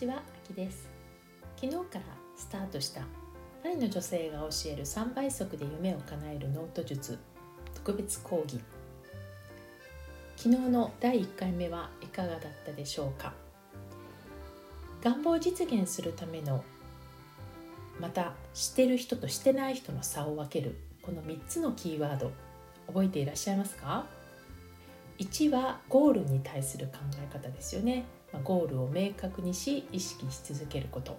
ちは、あきです。昨日からスタートしたパリの女性が教える3倍速で夢を叶えるノート術特別講義。昨日の第1回目はいかがだったでしょうか？願望を実現するためのまたしてる人としてない人の差を分けるこの3つのキーワード覚えていらっしゃいますか？1はゴールに対する考え方ですよね。ゴールを明確にし意識し続けること。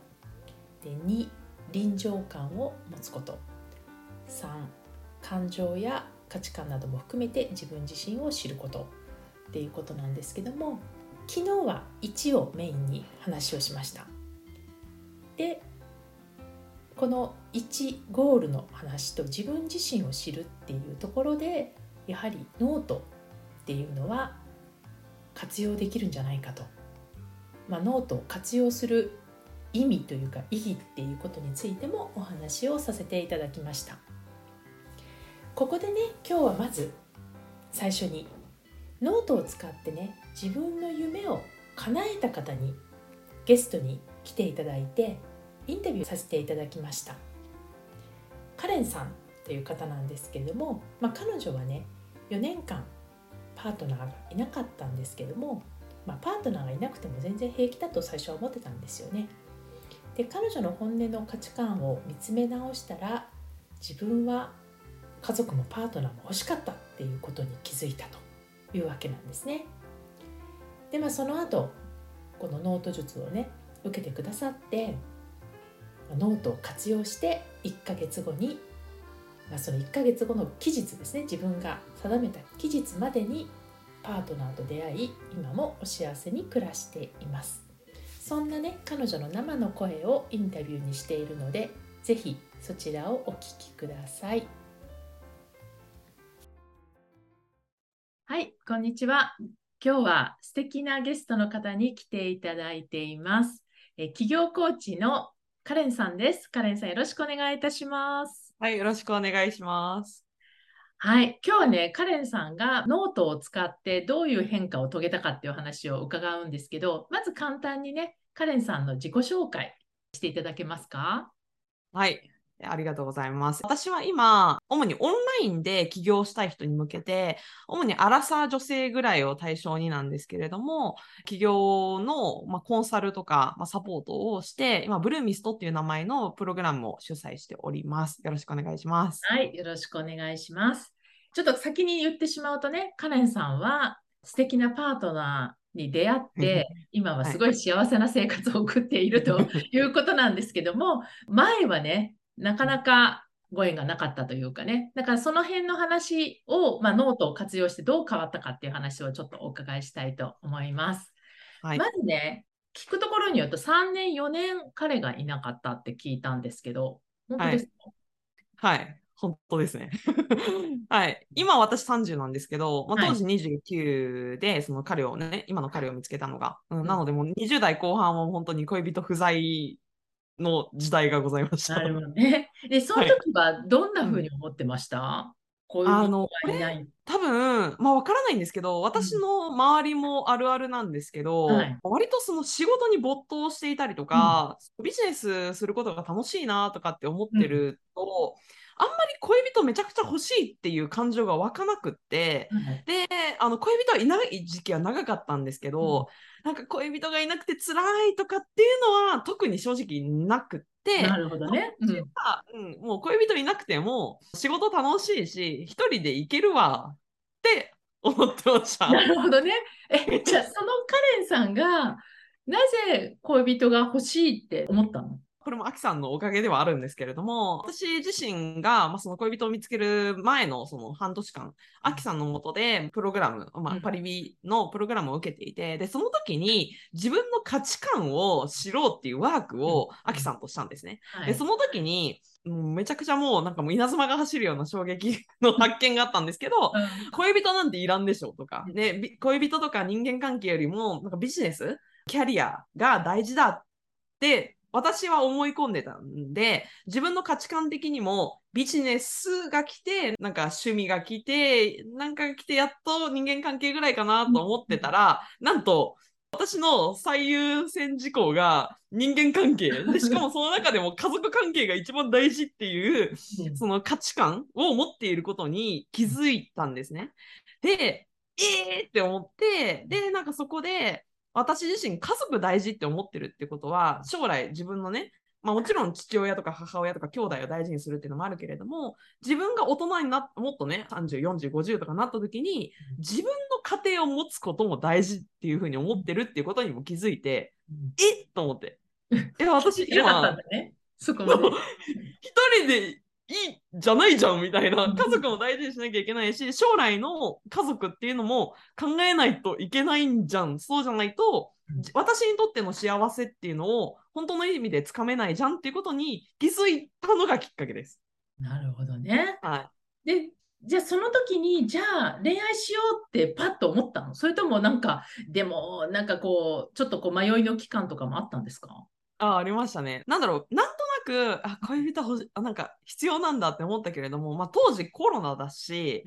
で2臨場感を持つこと。3感情や価値観なども含めて自分自身を知ること。っていうことなんですけども昨日は1をメインに話をしました。でこの1ゴールの話と自分自身を知るっていうところでやはりノートっていうのは活用できるんじゃないかと。まあ、ノートを活用する意味というか意義っていうことについてもお話をさせていただきました。ここでね今日はまず最初にノートを使ってね自分の夢を叶えた方にゲストに来ていただいてインタビューさせていただきました。カレンさんという方なんですけれども、まあ、彼女はね4年間パートナーがいなかったんですけどもまあ、パートナーがいなくても全然平気だと最初は思ってたんですよね。で彼女の本音の価値観を見つめ直したら自分は家族もパートナーも欲しかったっていうことに気づいたというわけなんですね。でまあその後このノート術をね受けてくださってノートを活用して1ヶ月後に、まあ、その1ヶ月後の期日ですね自分が定めた期日までにパートナーと出会い今もお幸せに暮らしています。そんなね彼女の生の声をインタビューにしているので是非そちらをお聞きください。はいこんにちは。今日は素敵なゲストの方に来ていただいています。え起業コーチのカレンさんです。カレンさんよろしくお願いいたします。はいよろしくお願いしますはい。今日はね、カレンさんがノートを使ってどういう変化を遂げたかっていう話を伺うんですけど、まず簡単にね、カレンさんの自己紹介していただけますか？はい。ありがとうございます。私は今、主にオンラインで起業したい人に向けて、主にアラサー女性ぐらいを対象になんですけれども、起業の、まあ、コンサルとか、まあ、サポートをして、今、ブルーミストっていう名前のプログラムを主催しております。よろしくお願いします。はい、よろしくお願いします。ちょっと先に言ってしまうとね、カレンさんは素敵なパートナーに出会って、今はすごい幸せな生活を送っているということなんですけども、前はね、なかなかご縁がなかったというかね、だからその辺の話を、まあ、ノートを活用してどう変わったかっていう話をちょっとお伺いしたいと思います。はい、まずね、聞くところによると3年、4年彼がいなかったって聞いたんですけど、本当ですか、はい、はい。本当ですね。はい。今私30なんですけど、まあ、当時29で、その彼をね、今の彼を見つけたのが。うん、なので、もう20代後半は本当に恋人不在の時代がございました。なるほどね。で、その時はどんなふうに思ってました、はいこういうあの多分まあ分からないんですけど私の周りもあるあるなんですけど、うんはい、割とその仕事に没頭していたりとか、うん、ビジネスすることが楽しいなとかって思ってると、うん。あんまり恋人めちゃくちゃ欲しいっていう感情が湧かなくって、うん、であの恋人はいない時期は長かったんですけど、うん、なんか恋人がいなくて辛いとかっていうのは特に正直なくって。なるほどね、うん、うん、もう恋人いなくても仕事楽しいし一人で行けるわって思ってました。なるほどね。え じゃあそのカレンさんがなぜ恋人が欲しいって思ったの？これもアキさんのおかげではあるんですけれども、私自身が、まあ、その恋人を見つける前のその半年間、アキさんのもとでプログラム、まあ、パリビのプログラムを受けていて、で、その時に自分の価値観を知ろうっていうワークをアキさんとしたんですね。はい、で、その時に、めちゃくちゃもうなんかもう稲妻が走るような衝撃の発見があったんですけど、うん、恋人なんていらんでしょとか、で、恋人とか人間関係よりもなんかビジネス、キャリアが大事だって私は思い込んでたんで、自分の価値観的にもビジネスが来て、なんか趣味が来て、なんか来てやっと人間関係ぐらいかなと思ってたら、なんと私の最優先事項が人間関係でしかもその中でも家族関係が一番大事っていうその価値観を持っていることに気づいたんですね。でえーって思ってでなんかそこで私自身家族大事って思ってるってことは将来自分のねまあ、もちろん父親とか母親とか兄弟を大事にするっていうのもあるけれども自分が大人になもっとね304050とかなった時に自分の家庭を持つことも大事っていうふうに思ってるっていうことにも気づいて、うん、えっと思って。え私今、ね、そこ 一人でいいじゃないじゃんみたいな家族も大事にしなきゃいけないし将来の家族っていうのも考えないといけないんじゃん。そうじゃないと私にとっての幸せっていうのを本当の意味でつかめないじゃんっていうことに気づいたのがきっかけです。なるほどね。はい、でじゃあその時にじゃあ恋愛しようってパッと思ったの？それともなんかでもなんかこうちょっとこう迷いの期間とかもあったんですか？あありましたね。なんだろう。なんとなくあ恋人ほしあなんか必要なんだって思ったけれども、まあ、当時コロナだし、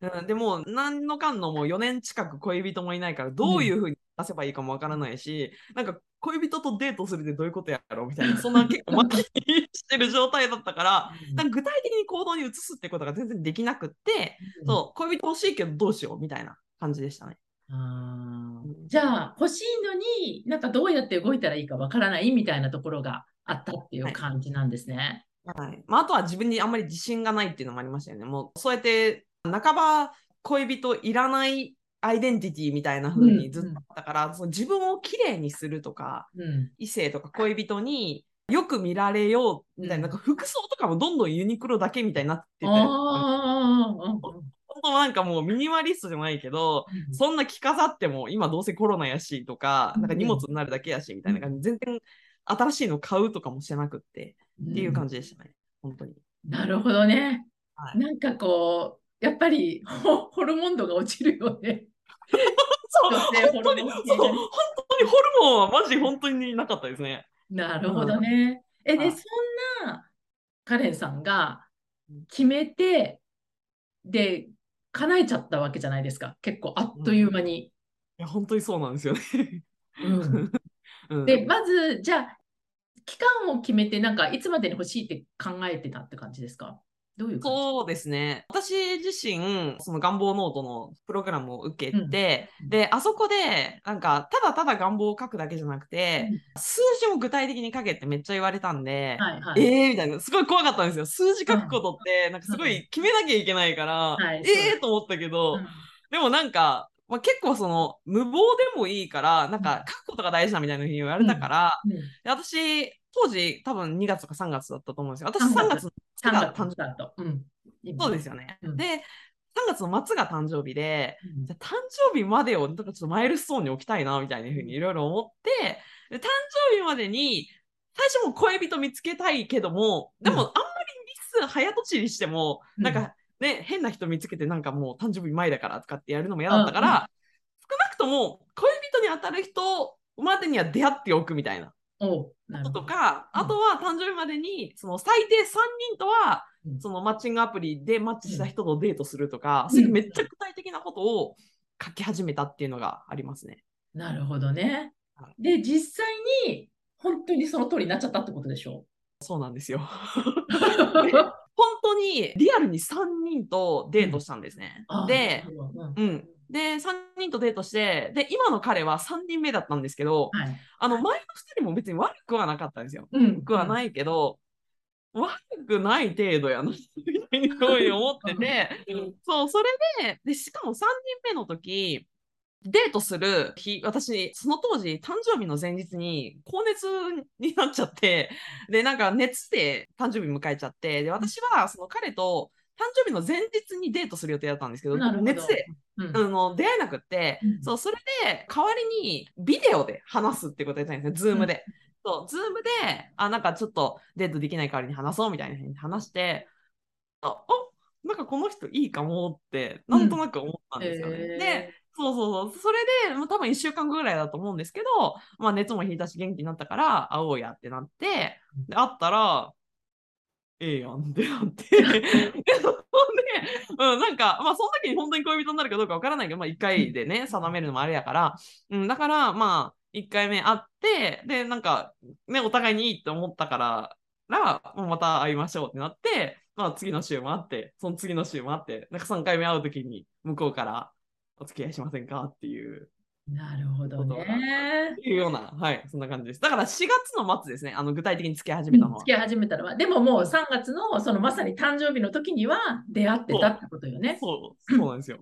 うん、うん、でも何のかんのも4年近く恋人もいないからどういうふうに出せばいいかもわからないし、なんか恋人とデートするってどういうことやろうみたいな、そんな結構末期にしてる状態だったから、なんか具体的に行動に移すってことが全然できなくって、うん、そう、恋人欲しいけどどうしようみたいな感じでしたね。あじゃあ欲しいのになんかどうやって動いたらいいかわからないみたいなところがあったっていう感じなんですね。はい、まあ、あとは自分にあんまり自信がないっていうのもありましたよね。もうそうやって半ば恋人いらないアイデンティティみたいな風にずっとあったから、うん、その自分をきれいにするとか、うん、異性とか恋人によく見られようみたいな、うん、なんか服装とかもどんどんユニクロだけみたいになってて、本当なんかもうミニマリストじゃないけど、そんな着飾っても今どうせコロナやしとか、なんか荷物になるだけやしみたいな感じ、全然新しいの買うとかもしてなくって、っていう感じでしたね、本当に。なるほどね。はい、なんかこう、やっぱりホルモン度が落ちるよね。そう本当にそう本当にホルモンはマジ本当になかったですね。なるほどね。えでそんなカレンさんが決めてで叶えちゃったわけじゃないですか結構あっという間に。うん、いや本当にそうなんですよね。うん、でまずじゃあ期間を決めてなんかいつまでに欲しいって考えてたって感じですか？どういうそうですね。私自身、その願望ノートのプログラムを受けて、うん、で、あそこで、なんか、ただただ願望を書くだけじゃなくて、うん、数字も具体的に書けってめっちゃ言われたんで、はいはい、えーみたいな、すごい怖かったんですよ。数字書くことって、なんかすごい決めなきゃいけないから、はい、えーと思ったけど、でもなんか、まあ、結構その無謀でもいいからなんか書くことが大事だみたいなふうに言われたから、うん。うん、私当時多分2月とか3月だったと思うんですよ。私3月。の3月誕生日。うん、そうですよね。うん、で、3月の末が誕生日で、うん、じゃ誕生日までをなんかちょっとマイルストーンに置きたいなみたいなふうにいろいろ思ってで、誕生日までに最初も恋人見つけたいけども、でもあんまりミス早とちりしても、なんかね、変な人見つけてなんかもう誕生日前だからとかってやるのも嫌だったから、少なくとも恋人に当たる人までには出会っておくみたいな。こととか、あとは誕生日までにその最低3人とは、そのマッチングアプリでマッチした人とデートするとか、そういうめっちゃ具体的なことを書き始めたっていうのがありますね。なるほどね。で、実際に本当にその通りになっちゃったってことでしょ？うそうなんですよ。本当にリアルに3人とデートしたんですね。うん、で、うん、で、3人とデートして、で、今の彼は3人目だったんですけど、はい、あの、前の2人も別に悪くはなかったんですよ。うん、悪くはないけど、悪くない程度やな、みたいに思ってて、そう、それで、で、しかも3人目の時、デートする日、私、その当時、誕生日の前日に高熱になっちゃって、で、なんか熱で誕生日迎えちゃって、で、私はその彼と誕生日の前日にデートする予定だったんですけど、ど。熱で、うん、あの出会えなくって、うん、そうそれで代わりにビデオで話すってことやったんですね、ズームで。うん、そう、ズームで、あ、なんかちょっとデートできない代わりに話そうみたいなふうに話して、あ、おなんかこの人いいかもって、なんとなく思ったんですよね。えー、で、そうそうそう。それで、まあ、多分1週間ぐらいだと思うんですけど、まあ、熱も引いたし元気になったから会おうやってなって、で会ったら、ええやんってなって。で、そこうん、なんか、まあ、その時に本当に恋人になるかどうかわからないけど、まあ、1回でね、定めるのもあれやから、うん、だから、まあ、1回目会って、で、なんか、ね、お互いにいいって思ったから、もうまた会いましょうってなって、まあ、次の週もあって、その次の週もあって、なんか3回目会う時に、向こうから、お付き合いしませんか？っていうなるほどね。いうような、はい、そんな感じです。だから4月の末ですね、あの具体的に付き合い始めたのは。付き合い始めたのは。でももう3月のそのまさに誕生日の時には出会ってたってことよね。そう、そうなんですよ。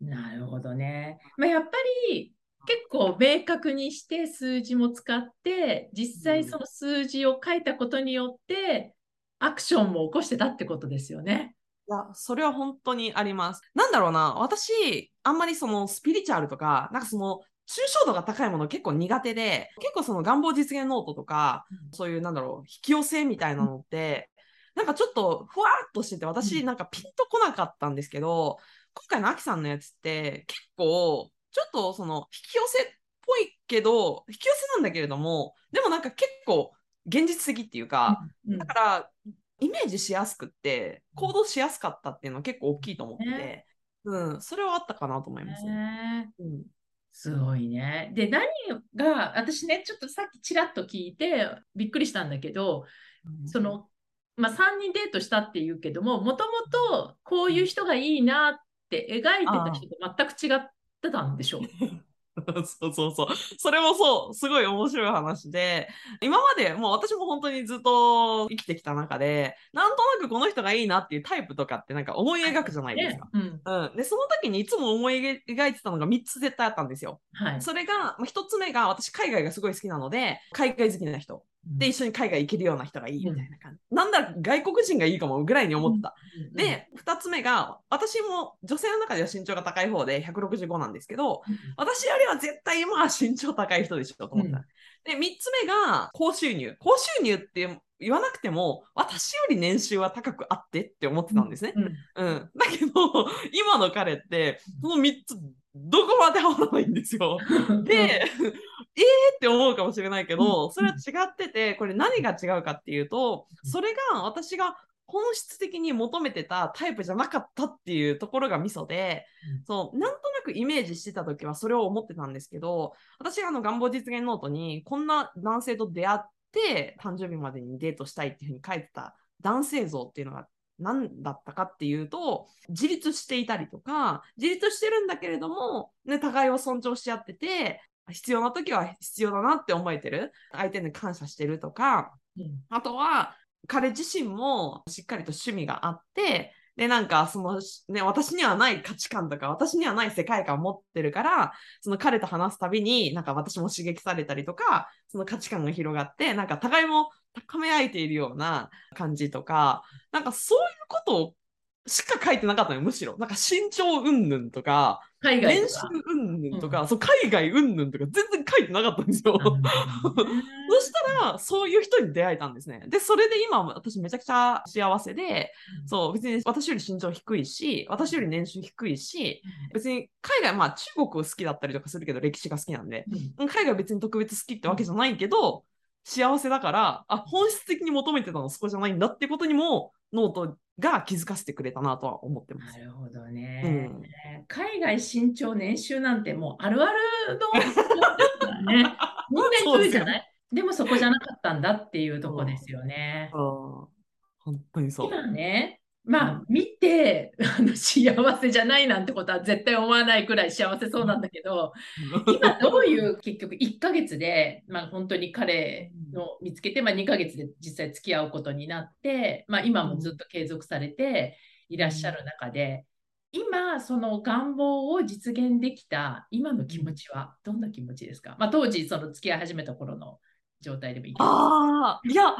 なるほどね。まあ、やっぱり結構明確にして数字も使って実際その数字を書いたことによってアクションも起こしてたってことですよね。いや、それは本当にあります。なんだろうな、私、あんまりそのスピリチュアルとか、なんかその、抽象度が高いもの結構苦手で、結構その願望実現ノートとか、うん、そういうなんだろう、引き寄せみたいなのって、うん、なんかちょっとふわっとしてて、私なんかピンとこなかったんですけど、今回のアキさんのやつって結構、ちょっとその引き寄せっぽいけど、引き寄せなんだけれども、でもなんか結構現実的っていうか、うん、だからイメージしやすくって行動しやすかったっていうのは結構大きいと思ってて、うん、それはあったかなと思います。ね。うん、すごいね。で何が私ねちょっとさっきちらっと聞いてびっくりしたんだけど、うん、そのまあ、3人デートしたっていうけどももともとこういう人がいいなって描いてた人と全く違ってたんでしょう そうそうそう。それもそう、すごい面白い話で、今までもう私も本当にずっと生きてきた中で、なんとなくこの人がいいなっていうタイプとかってなんか思い描くじゃないですか。うん、うん、で、その時にいつも思い描いてたのが3つ絶対あったんですよ。はい、それが、まあ、1つ目が私海外がすごい好きなので、海外好きな人。で、一緒に海外行けるような人がいいみたいな感じ。うん、なんだ外国人がいいかもぐらいに思った。うん、で、二つ目が、私も女性の中では身長が高い方で165なんですけど、うん、私よりは絶対今は身長高い人でしょと思った。で、三つ目が高収入。高収入って言わなくても、私より年収は高くあってって思ってたんですね。うん。だけど、今の彼って、その三つどこまで合わないんですよ。で、えーって思うかもしれないけど、それは違ってて、これ何が違うかっていうと、それが私が本質的に求めてたタイプじゃなかったっていうところがミソで、そう、なんとなくイメージしてた時はそれを思ってたんですけど、私があの願望実現ノートに、こんな男性と出会って、誕生日までにデートしたいっていうふうに書いてた男性像っていうのが何だったかっていうと、自立していたりとか、自立してるんだけれども、ね、互いを尊重し合ってて、必要な時は必要だなって思えてる。相手に感謝してるとか、うん、あとは、彼自身もしっかりと趣味があって、で、なんか、その、ね、私にはない価値観とか、私にはない世界観を持ってるから、その彼と話すたびに、なんか私も刺激されたりとか、その価値観が広がって、なんか互いも高め合えているような感じとか、なんかそういうことをしか書いてなかったのよ、むしろ。なんか身長うんぬんとか、海外年収うんぬんとか、うん、そう海外うんぬんとか全然書いてなかったんですよ。そしたら、そういう人に出会えたんですね。で、それで今私めちゃくちゃ幸せで、うん、そう、別に私より身長低いし、私より年収低いし、別に海外、まあ中国好きだったりとかするけど、歴史が好きなんで、うん、海外別に特別好きってわけじゃないけど、幸せだから、あ、本質的に求めてたのはそこじゃないんだってことにも、ノートが気づかせてくれたなとは思ってます。なるほどね。うん、海外身長年収なんてもうあるあるのね。みんな言うじゃない？でもそこじゃなかったんだっていうとこですよね。うん、本当にそう。今ね、まあ、見て あの幸せじゃないなんてことは絶対思わないくらい幸せそうなんだけど、今どういう結局1ヶ月で、まあ、本当に彼の見つけて、まあ、2ヶ月で実際付き合うことになって、まあ、今もずっと継続されていらっしゃる中で、今その願望を実現できた今の気持ちはどんな気持ちですか、まあ、当時その付き合い始めた頃の状態でもいいああいや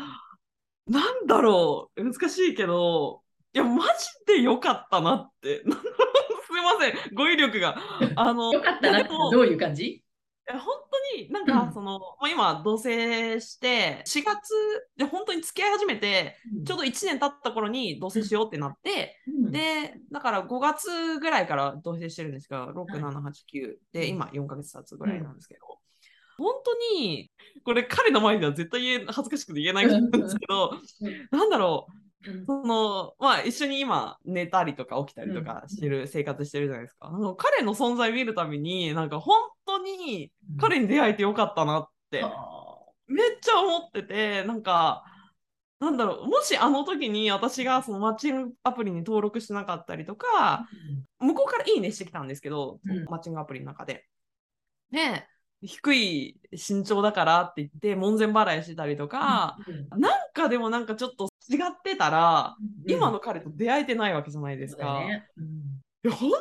なんだろう。難しいけどいや、マジでよかったなって。すみません、語彙力が。あの、よかったなってどういう感じ？本当になんかその、うん、まあ、今同棲して4月で本当に付き合い始めて、ちょうど1年経った頃に同棲しようってなって、うん、でだから5月ぐらいから同棲してるんですが6789で今4ヶ月経つぐらいなんですけど、うん、本当にこれ彼の前では絶対言え恥ずかしくて言えないんですけど、なんだろう。うんその、まあ一緒に今寝たりとか起きたりとかしてる、生活してるじゃないですか。あの彼の存在見るたびに、なんか本当に彼に出会えてよかったなって、あめっちゃ思ってて、なんか、なんだろう、もしあの時に私がそのマッチングアプリに登録してなかったりとか、向こうからいいねしてきたんですけど、うん。マッチングアプリの中で。で、低い身長だからって言って、門前払いしてたりとか、うんなんかでもなんかちょっと違ってたら、うん今の彼と出会えてないわけじゃないですか。ね。うん。いや、本当によ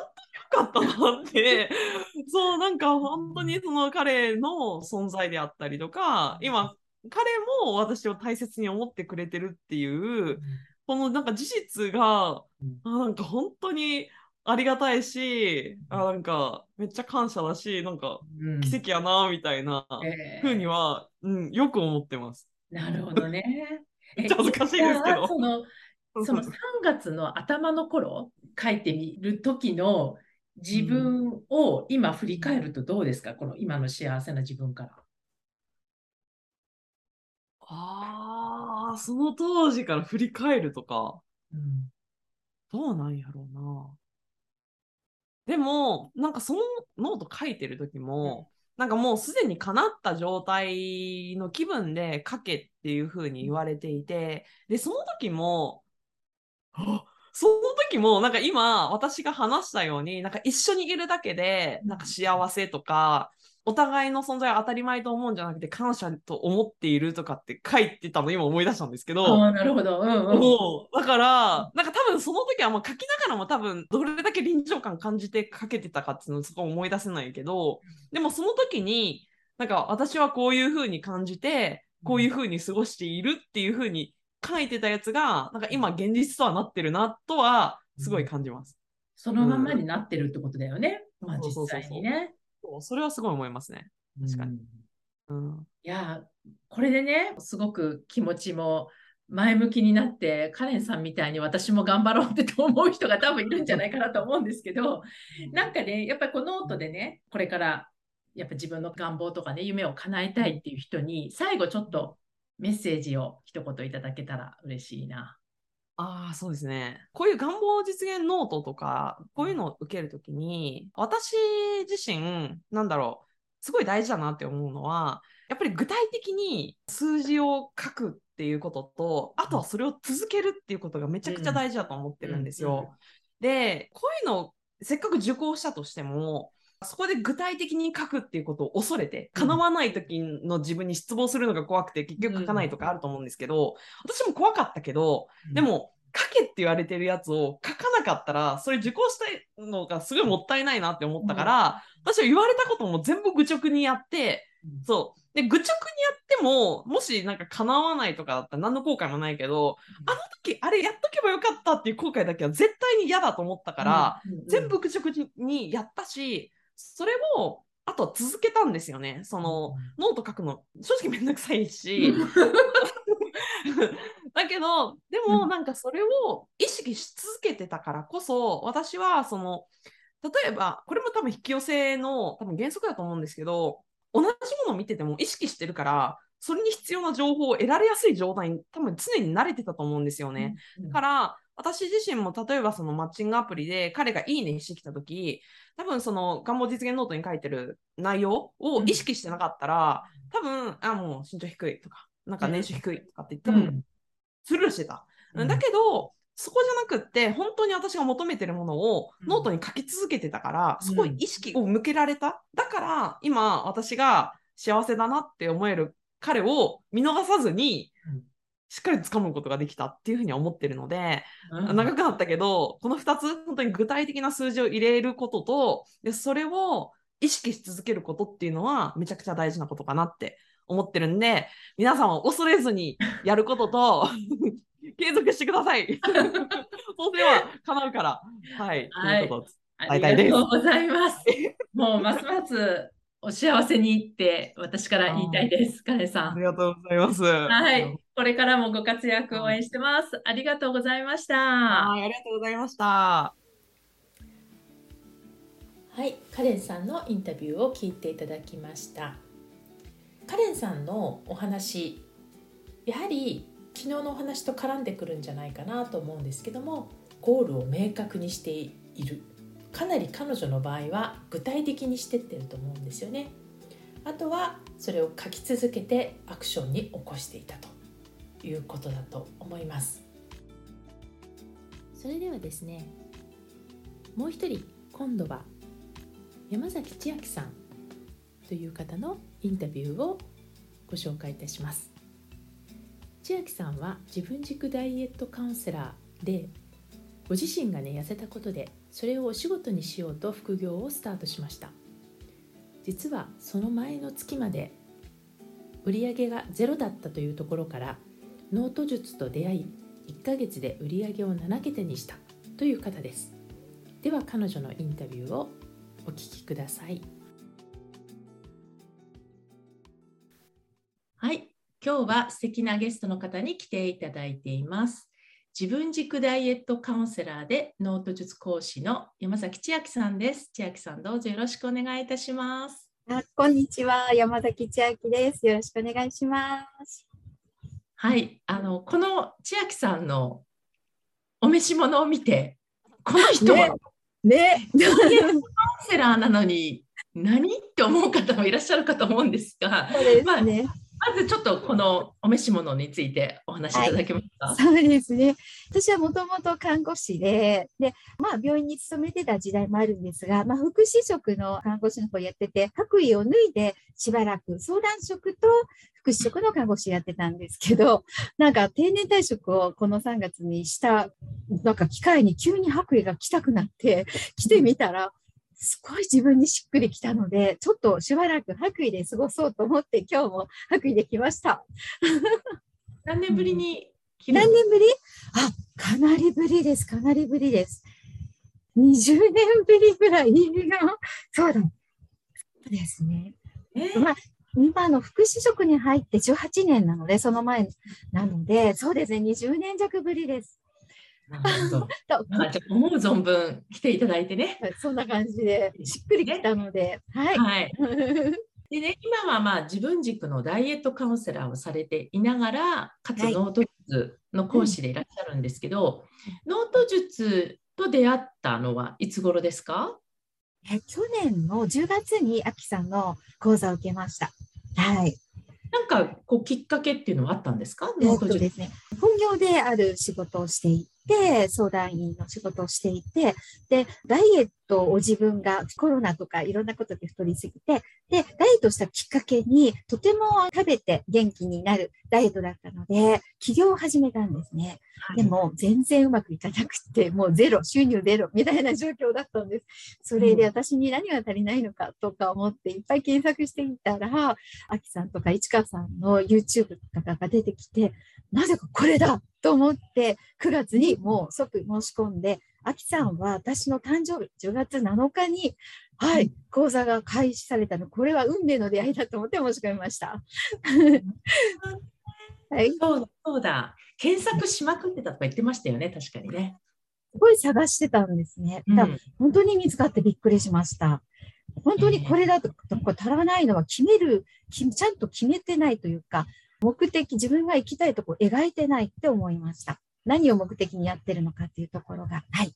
かったなって、そう、なんか本当にその彼の存在であったりとか、今、彼も私を大切に思ってくれてるっていう、このなんか事実が、うん。あなんか本当にありがたいし、あなんかめっちゃ感謝だし、なんかうん奇跡やな、みたいなえー風には、うん、よく思ってます。なるほどね。めっちゃ恥ずかしいですけどそのその3月の頭の頃書いてみる時の自分を今振り返るとどうですか、この今の幸せな自分から。ああ、その当時から振り返るとか、うんどうなんやろうな。でも、なんかそのノート書いてる時も、なんかもうすでに叶った状態の気分で書けっていう風に言われていて、で、その時も、あその時も、なんか今、私が話したように、なんか一緒にいるだけで、なんか幸せとか、お互いの存在を当たり前と思うんじゃなくて、感謝と思っているとかって書いてたの今思い出したんですけど、ああ、なるほど。うんうん。もうだから、なんか多分その時はもう書きながらも多分どれだけ臨場感感じて書けてたかっていうのをそこ思い出せないけど、でもその時に、なんか私はこういう風に感じて、こういう風に過ごしているっていう風に書いてたやつが、なんか今現実とはなってるなとはすごい感じます。そのまんまになってるってことだよね。まあ実そうそうそうそう際にね。そうそれはすごい思いますね。確かにうんうん。いや、これでね、すごく気持ちも前向きになって、カレンさんみたいに私も頑張ろうって思う人が多分いるんじゃないかなと思うんですけど、なんかね、やっぱりこのノートでね、これからやっぱ自分の願望とかね、夢を叶えたいっていう人に、最後ちょっとメッセージを一言いただけたら嬉しいな。ああ、そうですね。こういう願望実現ノートとか、こういうのを受けるときに、私自身、なんだろう、すごい大事だなって思うのは、やっぱり具体的に数字を書くっていうことと、あとはそれを続けるっていうことがめちゃくちゃ大事だと思ってるんですよ。で、こういうのをせっかく受講したとしても、そこで具体的に書くっていうことを恐れて、叶わない時の自分に失望するのが怖くて、結局書かないとかあると思うんですけど、私も怖かったけど、でも、書けって言われてるやつを書かなかったら、それ受講したいのがすごいもったいないなって思ったから、私は言われたことも全部愚直にやって、うん。そう。で、愚直にやっても、もしなんか叶わないとかだったら何の後悔もないけど、あの時あれやっとけばよかったっていう後悔だけは絶対に嫌だと思ったから、全部愚直にやったし、それを、あとは続けたんですよね。その、ノート書くの、正直めんどくさいし、だけど、でもなんかそれを意識し続けてたからこそ、私はその、例えば、これも多分引き寄せの多分原則だと思うんですけど、同じものを見てても意識してるから、それに必要な情報を得られやすい状態に多分常に慣れてたと思うんですよね。うんだから、私自身も例えばそのマッチングアプリで彼がいいねしてきたとき、多分その願望実現ノートに書いてる内容を意識してなかったら、多分、あ、もう身長低いとか、なんか年収低いとかって多分スルーしてた。うん。だけど、そこじゃなくって、本当に私が求めてるものをうん。ノートに書き続けてたから、うん。そこに意識を向けられた。だから、今、私が幸せだなって思える彼を見逃さずにうん、しっかり掴むことができたっていうふうには思ってるので、うん長くなったけど、この2つ、本当に具体的な数字を入れることと、でそれを意識し続けることっていうのは、めちゃくちゃ大事なことかなって思ってるんで、皆さんは恐れずにやることと、継続してください。そうすれば叶うから。はい。はいということです。ありがとうございます。もうますますお幸せにって私から言いたいです、カレンさん。ありがとうございます。は。はいこれからもご活躍応援してます。ありがとうございました。はい、ありがとうございました。はい、カレンさんのインタビューを聞いていただきました。カレンさんのお話、やはり昨日のお話と絡んでくるんじゃないかなと思うんですけどもゴールを明確にしているかなり彼女の場合は具体的にしてってると思うんですよねあとはそれを書き続けてアクションに起こしていたということだと思います。それではですねもう一人今度は山崎千秋さんという方のインタビューをご紹介いたします。千秋さんは自分軸ダイエットカウンセラーでご自身がね痩せたことでそれをお仕事にしようと副業をスタートしました。実はその前の月まで売り上げがゼロだったというところからノート術と出会い1ヶ月で売り上げを7桁にしたという方です。では彼女のインタビューをお聞きください。はい今日は素敵なゲストの方に来ていただいています。自分軸ダイエットカウンセラーでノート術講師の山崎千秋さんです。千秋さんどうぞよろしくお願いいたします。あこんにちは。山崎千秋です。よろしくお願いします。はいあのこの千秋さんのお召し物を見てこの人はね。カウンセラーなのに何って思う方もいらっしゃるかと思うんですが、そうですね。まあ、まずちょっとこのお召し物についてお話しいただけますか？はい、そうですね。私はもともと看護師で、で、まあ病院に勤めてた時代もあるんですが、まあ福祉職の看護師の方やってて、白衣を脱いでしばらく相談職と福祉職の看護師やってたんですけど、なんか定年退職をこの3月にした、なんか機会に急に白衣が来たくなって、来てみたら、すごい自分にしっくりきたので、ちょっとしばらく白衣で過ごそうと思って、今日も白衣で来ました。何年ぶりに何年ぶり？あ、かなりぶりです。かなりぶりです。20年ぶりぐらいそうだ。そうですね。え？ー、まあ、今の福祉職に入って18年なので、その前なので、そうですね、20年弱ぶりです。思う存分来ていただいてね。そんな感じで、しっくりきたので、はい。はい、でね、今はまあ自分軸のダイエットカウンセラーをされていながら、かつノート術の講師でいらっしゃるんですけど、うん、ノート術と出会ったのはいつ頃ですか？え去年の10月にアキさんの講座を受けました。はい。なんかこうきっかけっていうのはあったんですか？えっとですね、本業である仕事をしていて、相談員の仕事をしていて、で、ダイエットを自分がコロナとかいろんなことで太りすぎて、で、ダイエットしたきっかけに、とても食べて元気になるダイエットだったので、起業を始めたんですね。はい、でも、全然うまくいかなくて、もうゼロ、収入ゼロみたいな状況だったんです。それで私に何が足りないのかとか思っていっぱい検索してみたら、アキさんとか市川さんの YouTube とかが出てきて、なぜかこれだと思って、9月にもう即申し込んで、あきさんは私の誕生日10月7日に、はい、講座が開始されたの、これは運命の出会いだと思って申し込みました。はい、そうだ、そうだ。検索しまくってたとか言ってましたよね、確かにね。すごい探してたんですね。だ本当に見つかってびっくりしました。本当にこれだと、これ足らないのは決める、ちゃんと決めてないというか、目的、自分が行きたいとこ描いてないって思いました。何を目的にやってるのかっていうところが。はい。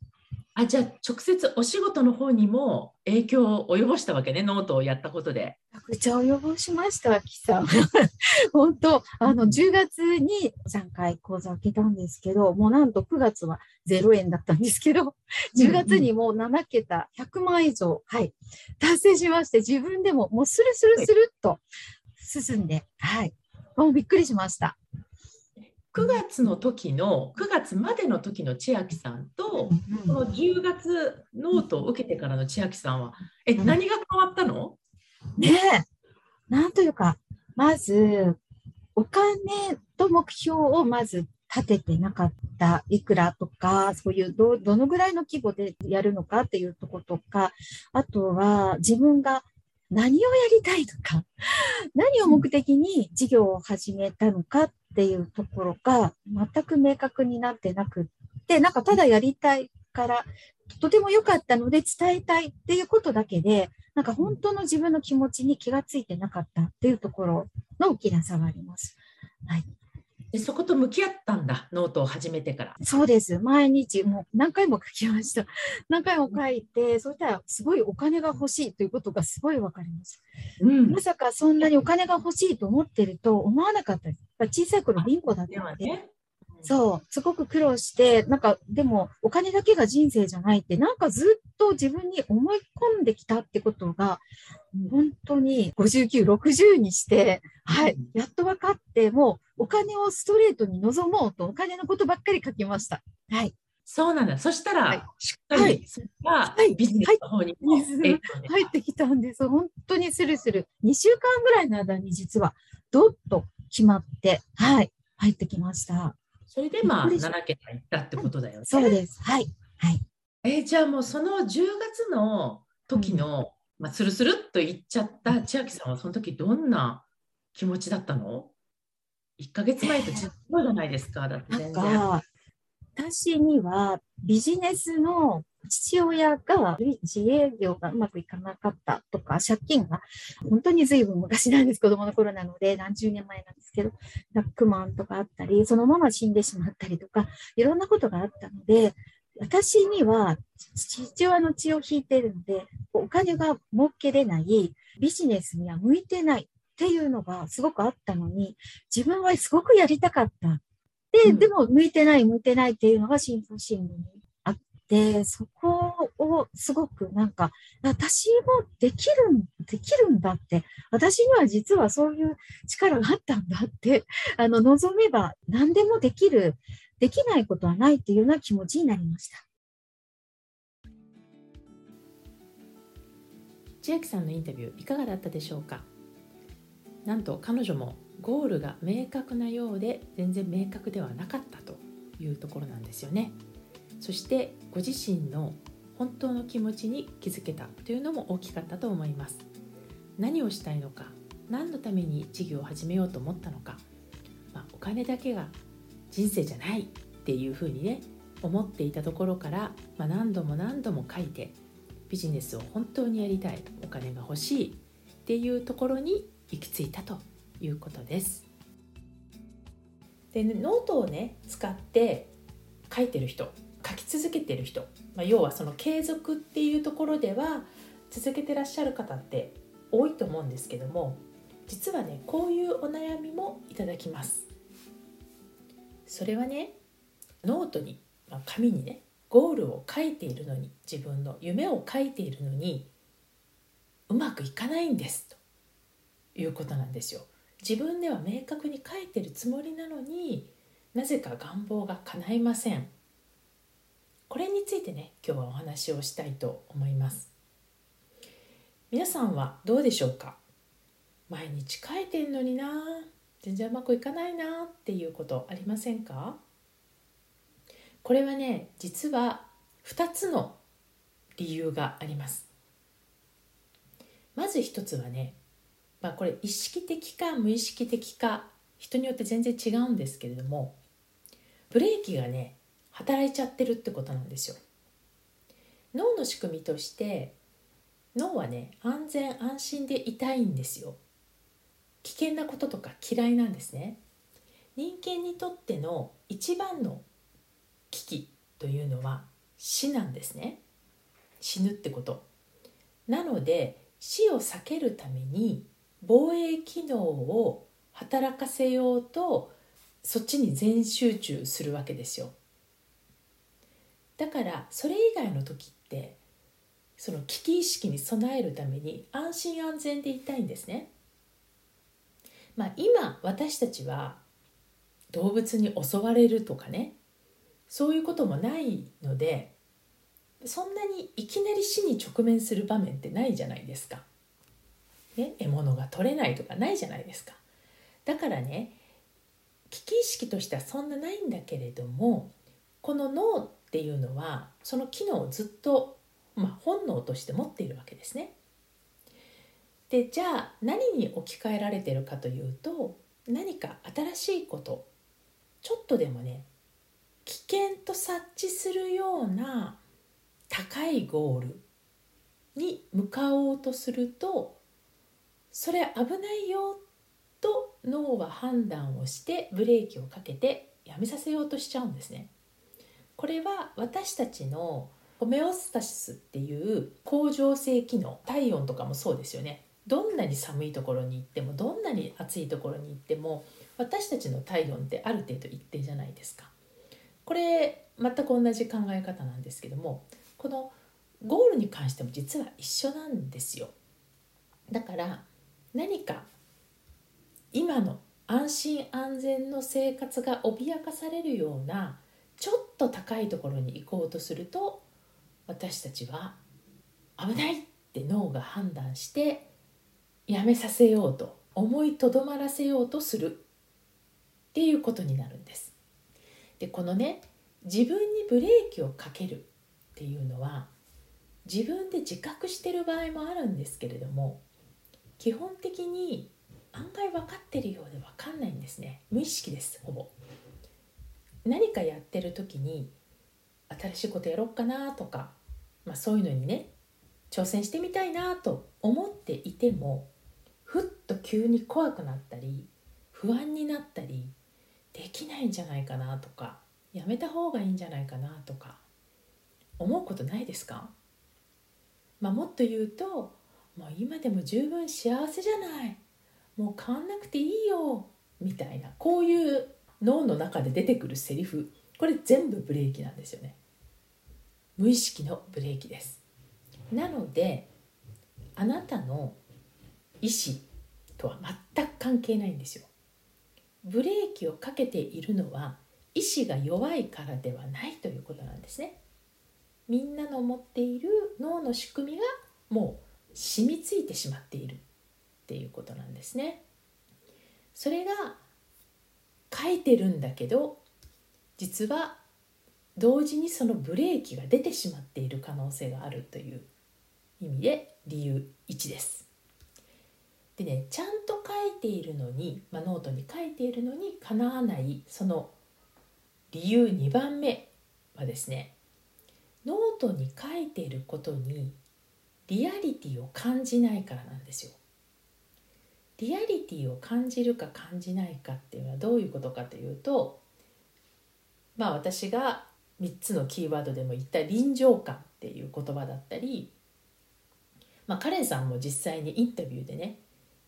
あじゃあ直接お仕事の方にも影響を及ぼしたわけねノートをやったことで。めちゃ及ぼしましたキさん。本当あの10月に3回講座を受けたんですけどもうなんと9月は0円だったんですけど10月にもう7桁100万以上、はい達成しまして自分でももうスルスルスルっと進んではいもうびっくりしました。9月の時の9月までの時の千秋さんと、この10月ノートを受けてからの千秋さんはえ何が変わったの？ねえ。なんというかまずお金と目標をまず立ててなかったいくらとかそういうどどのぐらいの規模でやるのかっていうとことかあとは自分が何をやりたいとか？何を目的に事業を始めたのかっていうところが全く明確になってなくって、なんかただやりたいから、とても良かったので伝えたいっていうことだけで、なんか本当の自分の気持ちに気がついてなかったっていうところの大きな差があります。はい。でそこと向き合ったんだ、ノートを始めてから。そうです。毎日、もう何回も書きました。何回も書いて、そしたらすごいお金が欲しいということがすごいわかります。うんまさかそんなにお金が欲しいと思ってると思わなかったです。やっぱ小さい頃貧乏だっでたので、はね。そう、すごく苦労して、なんか、でも、お金だけが人生じゃないって、なんかずっと自分に思い込んできたってことが、本当に59、60にして、はい、やっと分かって、もうお金をストレートに望もうと、お金のことばっかり書きました。はい。そうなんだ。そしたら、はいしっかり、それがはいビジネスの方にもはい影響ね入ってきたんです。本当にスルスル。2週間ぐらいの間に実は、どっと決まって、はい、入ってきました。それでまあ、びっくりした7桁いったってことだよね。そうです。はい。はい。えーじゃあもうその10月の時の、まあ、スルスルっと言っちゃった千秋さんはその時どんな気持ちだったの ?1 ヶ月前と違うじゃないですか。だって全然。か、私にはビジネスの父親が自営業がうまくいかなかったとか、借金が本当に随分昔なんです、子供の頃なので、何十年前なんですけど、100万とかあったり、そのまま死んでしまったりとか、いろんなことがあったので、私には父親の血を引いているので、お金が儲けれない、ビジネスには向いてないっていうのがすごくあったのに、自分はすごくやりたかった。で、うんでも向いてない、向いてないっていうのが新聞新聞にあって、そこをすごくなんか、私もできるん、できるんだって、私には実はそういう力があったんだって、あの、望めば何でもできる、できないことはないっていうような気持ちになりました。千秋さんのインタビューいかがだったでしょうか？なんと彼女もゴールが明確なようで全然明確ではなかったというところなんですよねそしてご自身の本当の気持ちに気づけたというのも大きかったと思います何をしたいのか何のために事業を始めようと思ったのか、まあ、お金だけが人生じゃないっていうふうにね思っていたところから、まあ、何度も何度も書いてビジネスを本当にやりたいお金が欲しいっていうところに行き着いたということです。でノートをね使って書いてる人書き続けてる人、まあ、要はその継続っていうところでは続けてらっしゃる方って多いと思うんですけども実はねこういうお悩みもいただきます。それはねノートに、まあ、紙にねゴールを書いているのに自分の夢を書いているのにうまくいかないんですということなんですよ。自分では明確に書いてるつもりなのになぜか願望が叶いません。これについてね今日はお話をしたいと思います。皆さんはどうでしょうか？毎日書いてんのにな全然うまくいかないなっていうことありませんか？これはね実は2つの理由があります。まず一つはねまあこれ意識的か無意識的か人によって全然違うんですけれどもブレーキがね働いちゃってるってことなんですよ。脳の仕組みとして脳はね安全安心でいたいんですよ。危険なこととか嫌いなんですね。人間にとっての一番の危機というのは死なんですね。死ぬってこと。なので死を避けるために防衛機能を働かせようとそっちに全集中するわけですよ。だからそれ以外の時ってその危機意識に備えるために安心安全でいたいんですねまあ今私たちは動物に襲われるとかねそういうこともないのでそんなにいきなり死に直面する場面ってないじゃないですか。ね、獲物が取れないとかないじゃないですか。だからね危機意識としてはそんなないんだけれどもこの脳っていうのはその機能をずっと、まあ、本能として持っているわけですね。でじゃあ何に置き換えられてるかというと何か新しいことちょっとでもね危険と察知するような高いゴールに向かおうとするとそれ危ないよと脳は判断をしてブレーキをかけてやめさせようとしちゃうんですね。これは私たちのホメオスタシスっていう恒常性機能体温とかもそうですよね。どんなに寒いところに行ってもどんなに暑いところに行っても私たちの体温ってある程度一定じゃないですか。これ全く同じ考え方なんですけどもこのゴールに関しても実は一緒なんですよ。だから何か今の安心安全の生活が脅かされるようなちょっと高いところに行こうとすると私たちは危ないって脳が判断してやめさせようと思いとどまらせようとするっていうことになるんです。でこのね自分にブレーキをかけるっていうのは自分で自覚してる場合もあるんですけれども基本的に案外分かってるようで分かんないんですね無意識ですほぼ何かやってる時に新しいことやろうかなとか、まあ、そういうのにね挑戦してみたいなと思っていてもふっと急に怖くなったり不安になったりできないんじゃないかなとかやめた方がいいんじゃないかなとか思うことないですか、まあ、もっと言うともう今でも十分幸せじゃない。もう変わんなくていいよみたいなこういう脳の中で出てくるセリフ。これ全部ブレーキなんですよね。無意識のブレーキです。なのであなたの意思とは全く関係ないんですよ。ブレーキをかけているのは意志が弱いからではないということなんですね。みんなの持っている脳の仕組みがもう染みついてしまっているっていうことなんですね。それが書いてるんだけど実は同時にそのブレーキが出てしまっている可能性があるという意味で理由1です。でねちゃんと書いているのに、まあ、ノートに書いているのにかなわないその理由2番目はですねノートに書いていることにリアリティを感じないからなんですよ。リアリティを感じるか感じないかっていうのはどういうことかというとまあ私が3つのキーワードでも言った臨場感っていう言葉だったり、まあ、カレンさんも実際にインタビューでね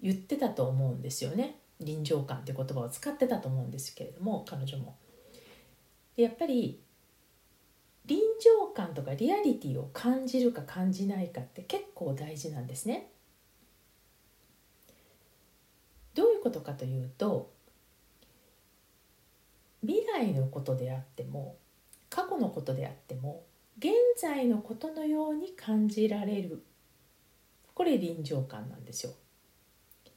言ってたと思うんですよね臨場感って言葉を使ってたと思うんですけれども彼女も。でやっぱり臨場感とかリアリティを感じるか感じないかって結構大事なんですね。どうことかというと未来のことであっても過去のことであっても現在のことのように感じられるこれ臨場感なんですよ。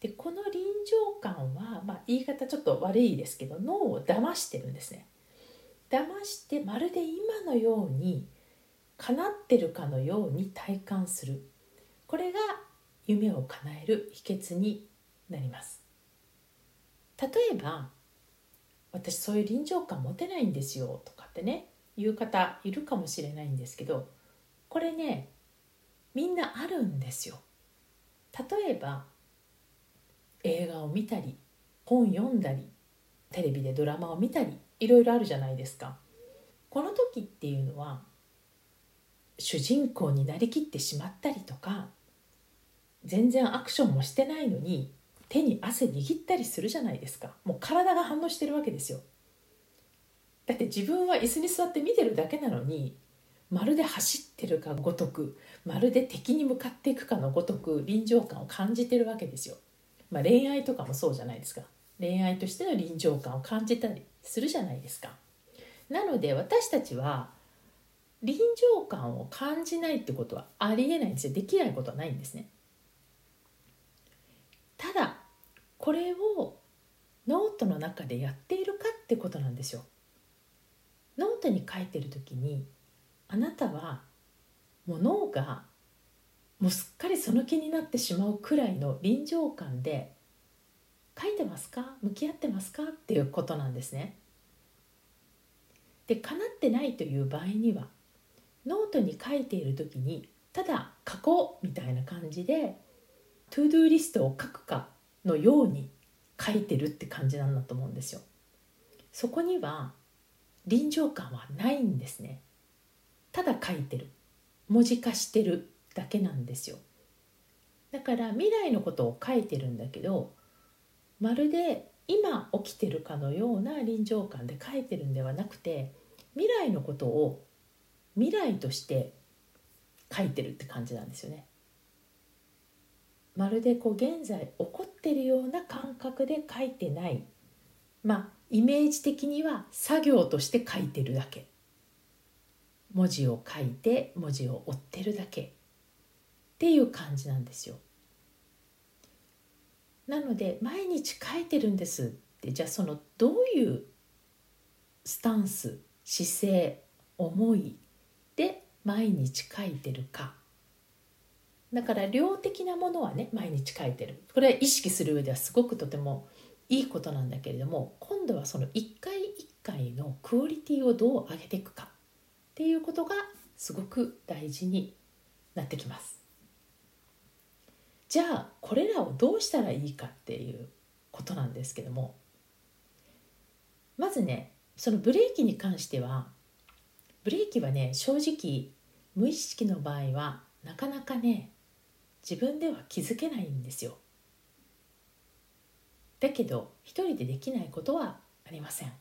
でこの臨場感は、まあ、言い方ちょっと悪いですけど脳を騙してるんですね。騙してまるで今のように叶ってるかのように体感するこれが夢を叶える秘訣になります例えば私そういう臨場感持てないんですよとかってね言う方いるかもしれないんですけどこれねみんなあるんですよ。例えば映画を見たり本読んだりテレビでドラマを見たりいろいろあるじゃないですか。この時っていうのは主人公になりきってしまったりとか全然アクションもしてないのに手に汗握ったりするじゃないですかもう体が反応してるわけですよだって自分は椅子に座って見てるだけなのにまるで走ってるかごとくまるで敵に向かっていくかのごとく臨場感を感じてるわけですよ。まあ、恋愛とかもそうじゃないですか。恋愛としての臨場感を感じたりするじゃないですか。なので私たちは臨場感を感じないってことはありえないんですよ。できないことはないんですね。ただこれをノートの中でやっているかってことなんですよ。ノートに書いてる時にあなたはもう脳がもうすっかりその気になってしまうくらいの臨場感で書いてますか？向き合ってますか？っていうことなんですね。で叶ってないという場合にはノートに書いている時にただ書こうみたいな感じで to-do list を書くかのように書いてるって感じなんだと思うんですよ。そこには臨場感はないんですね。ただ書いてる文字化してるだけなんですよ。だから未来のことを書いてるんだけどまるで今起きてるかのような臨場感で書いてるんではなくて未来のことを未来として書いてるって感じなんですよね。まるでこう現在起こってるような感覚で書いてない。まあイメージ的には作業として書いてるだけ。文字を書いて文字を追ってるだけ。っていう感じなんですよ。なので毎日書いてるんですってじゃあそのどういうスタンス姿勢思いで毎日書いてるか。だから量的なものはね毎日書いてる。これは意識する上ではすごくとてもいいことなんだけれども今度はその一回一回のクオリティをどう上げていくかっていうことがすごく大事になってきます。じゃあこれらをどうしたらいいかっていうことなんですけどもまずねそのブレーキに関してはブレーキはね正直無意識の場合はなかなかね自分では気づけないんですよ。だけど一人でできないことはありません。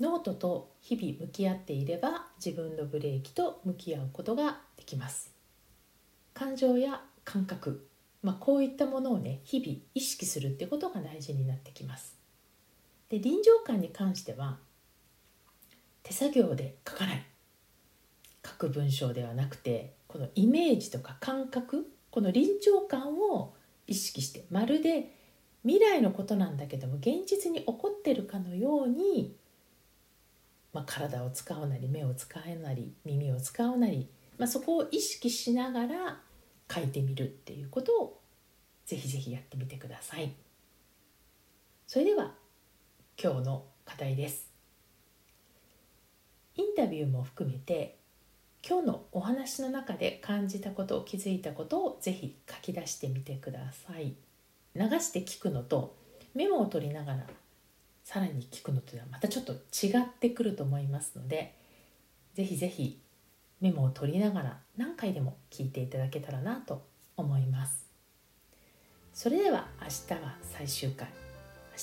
ノートと日々向き合っていれば自分のブレーキと向き合うことができます。感情や感覚、まあ、こういったものをね日々意識するってことが大事になってきます。で臨場感に関しては手作業で書かない。書く文章ではなくてこのイメージとか感覚この臨場感を意識してまるで未来のことなんだけども現実に起こってるかのように、まあ、体を使うなり目を使うなり耳を使うなり、まあ、そこを意識しながら書いてみるっていうことをぜひぜひやってみてください。それでは今日の課題です。インタビューも含めて今日のお話の中で感じたこと気づいたことをぜひ書き出してみてください。流して聞くのとメモを取りながらさらに聞くのとはまたちょっと違ってくると思いますのでぜひぜひメモを取りながら何回でも聞いていただけたらなと思います。それでは明日は最終回。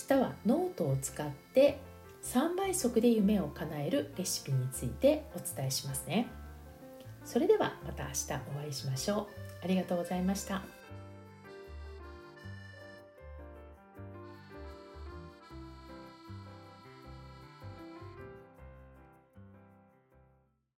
明日はノートを使って3倍速で夢を叶えるレシピについてお伝えしますね。それではまた明日お会いしましょう。ありがとうございました。